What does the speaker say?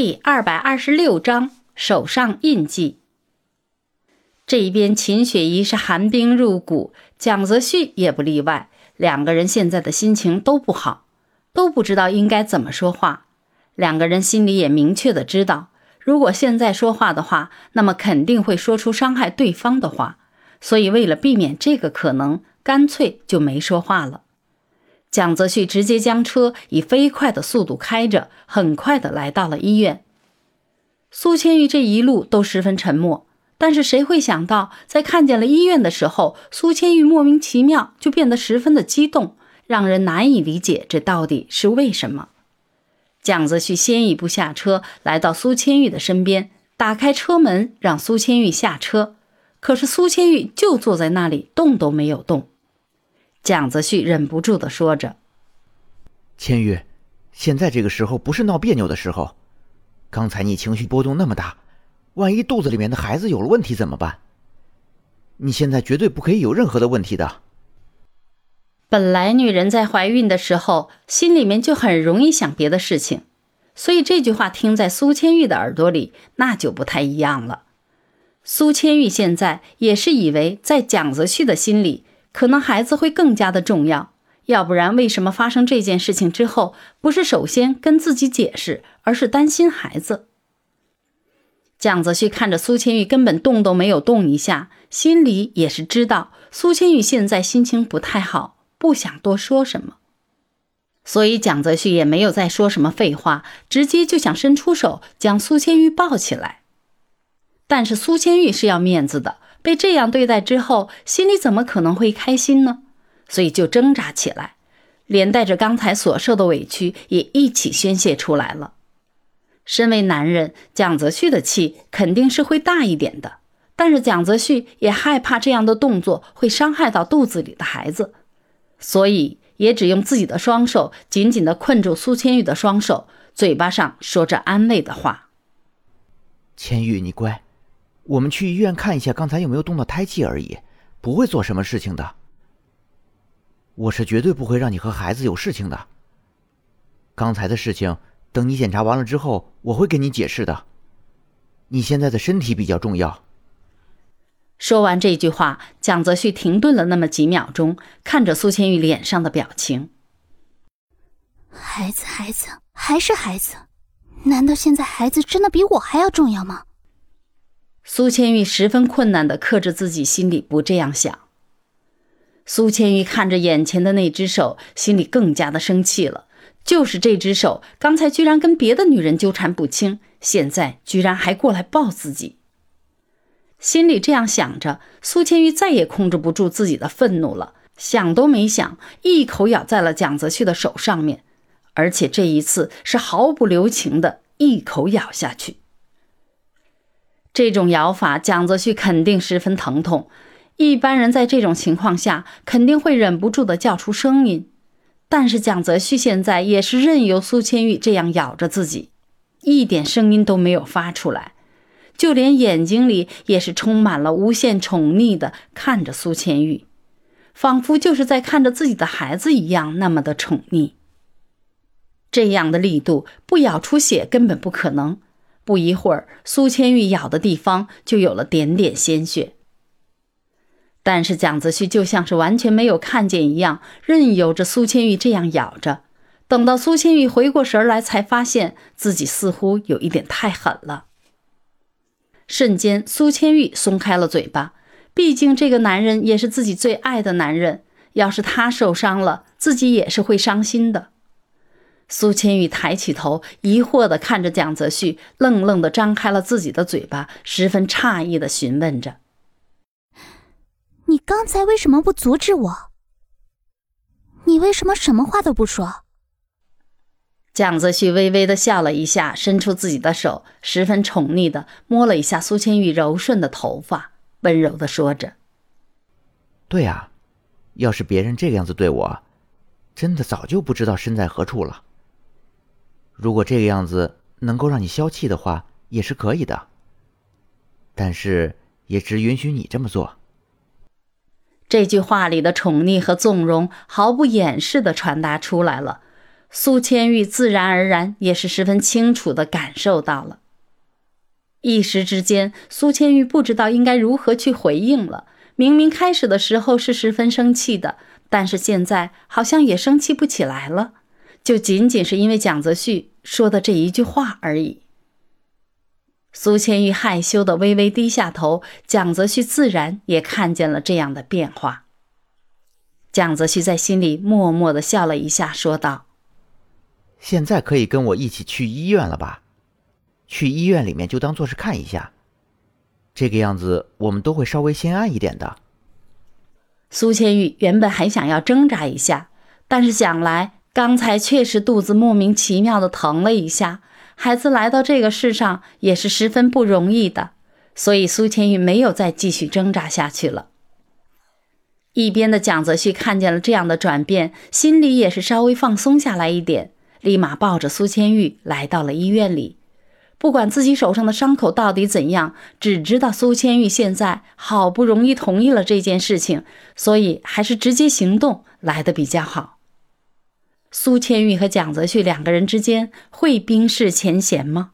第二百二十六章手上印记。这一边，秦雪怡是寒冰入骨，蒋泽旭也不例外。两个人现在的心情都不好，都不知道应该怎么说话。两个人心里也明确的知道，如果现在说话的话，那么肯定会说出伤害对方的话。所以，为了避免这个可能，干脆就没说话了。蒋泽旭直接将车以飞快的速度开着，很快的来到了医院。苏千玉这一路都十分沉默。但是谁会想到，在看见了医院的时候，苏千玉莫名其妙就变得十分的激动，让人难以理解这到底是为什么。蒋泽旭先一步下车，来到苏千玉的身边，打开车门让苏千玉下车。可是苏千玉就坐在那里，动都没有动。蒋泽旭忍不住的说着：“千玉，现在这个时候不是闹别扭的时候，刚才你情绪波动那么大。”万一肚子里面的孩子有了问题怎么办？你现在绝对不可以有任何的问题的。本来女人在怀孕的时候，心里面就很容易想别的事情，所以这句话听在苏千玉的耳朵里，那就不太一样了。苏千玉现在也是以为，在蒋泽旭的心里，可能孩子会更加的重要，要不然为什么发生这件事情之后，不是首先跟自己解释，而是担心孩子？蒋泽旭看着苏千玉，根本动都没有动一下，心里也是知道苏千玉现在心情不太好，不想多说什么，所以蒋泽旭也没有再说什么废话，直接就想伸出手将苏千玉抱起来。但是苏千玉是要面子的，被这样对待之后，心里怎么可能会开心呢？所以就挣扎起来，连带着刚才所受的委屈也一起宣泄出来了。身为男人，蒋泽旭的气肯定是会大一点的。但是蒋泽旭也害怕这样的动作会伤害到肚子里的孩子，所以也只用自己的双手紧紧地困住苏千玉的双手，嘴巴上说着安慰的话：“千玉，你乖，我们去医院看一下，刚才有没有动到胎气而已，不会做什么事情的。我是绝对不会让你和孩子有事情的。刚才的事情。”等你检查完了之后，我会跟你解释的。你现在的身体比较重要。说完这句话，蒋泽旭停顿了那么几秒钟，看着苏千玉脸上的表情。孩子，孩子，还是孩子？难道现在孩子真的比我还要重要吗？苏千玉十分困难的克制自己心里不这样想。苏千玉看着眼前的那只手，心里更加的生气了。就是这只手，刚才居然跟别的女人纠缠不清，现在居然还过来抱自己。心里这样想着，苏千玉再也控制不住自己的愤怒了，想都没想，一口咬在了蒋泽旭的手上面，而且这一次是毫不留情的一口咬下去。这种咬法，蒋泽旭肯定十分疼痛，一般人在这种情况下肯定会忍不住的叫出声音。但是蒋泽旭现在也是任由苏千玉这样咬着自己，一点声音都没有发出来，就连眼睛里也是充满了无限宠溺的看着苏千玉，仿佛就是在看着自己的孩子一样那么的宠溺。这样的力度，不咬出血根本不可能。不一会儿，苏千玉咬的地方就有了点点鲜血。但是蒋子旭就像是完全没有看见一样，任由着苏千玉这样咬着。等到苏千玉回过神来，才发现自己似乎有一点太狠了。瞬间，苏千玉松开了嘴巴。毕竟这个男人也是自己最爱的男人，要是他受伤了，自己也是会伤心的。苏千玉抬起头，疑惑地看着蒋泽旭，愣愣地张开了自己的嘴巴，十分诧异地询问着。你刚才为什么不阻止我？你为什么什么话都不说？蒋泽旭微微的笑了一下，伸出自己的手，十分宠溺的摸了一下苏千玉柔顺的头发，温柔的说着：“对啊，要是别人这个样子对我，真的早就不知道身在何处了。如果这个样子能够让你消气的话，也是可以的。但是也只允许你这么做。”这句话里的宠溺和纵容毫不掩饰的传达出来了。苏千玉自然而然也是十分清楚的感受到了。一时之间，苏千玉不知道应该如何去回应了。明明开始的时候是十分生气的，但是现在好像也生气不起来了，就仅仅是因为蒋泽旭说的这一句话而已。苏千玉害羞的微微低下头，蒋泽旭自然也看见了这样的变化。蒋泽旭在心里默默的笑了一下，说道：“现在可以跟我一起去医院了吧？去医院里面就当做是看一下。”这个样子，我们都会稍微心安一点的。苏千玉原本还想要挣扎一下，但是想来刚才确实肚子莫名其妙的疼了一下。孩子来到这个世上也是十分不容易的，所以苏千玉没有再继续挣扎下去了。一边的蒋泽旭看见了这样的转变，心里也是稍微放松下来一点，立马抱着苏千玉来到了医院里。不管自己手上的伤口到底怎样，只知道苏千玉现在好不容易同意了这件事情，所以还是直接行动来的比较好。苏千玉和蒋泽旭两个人之间会冰释前嫌吗？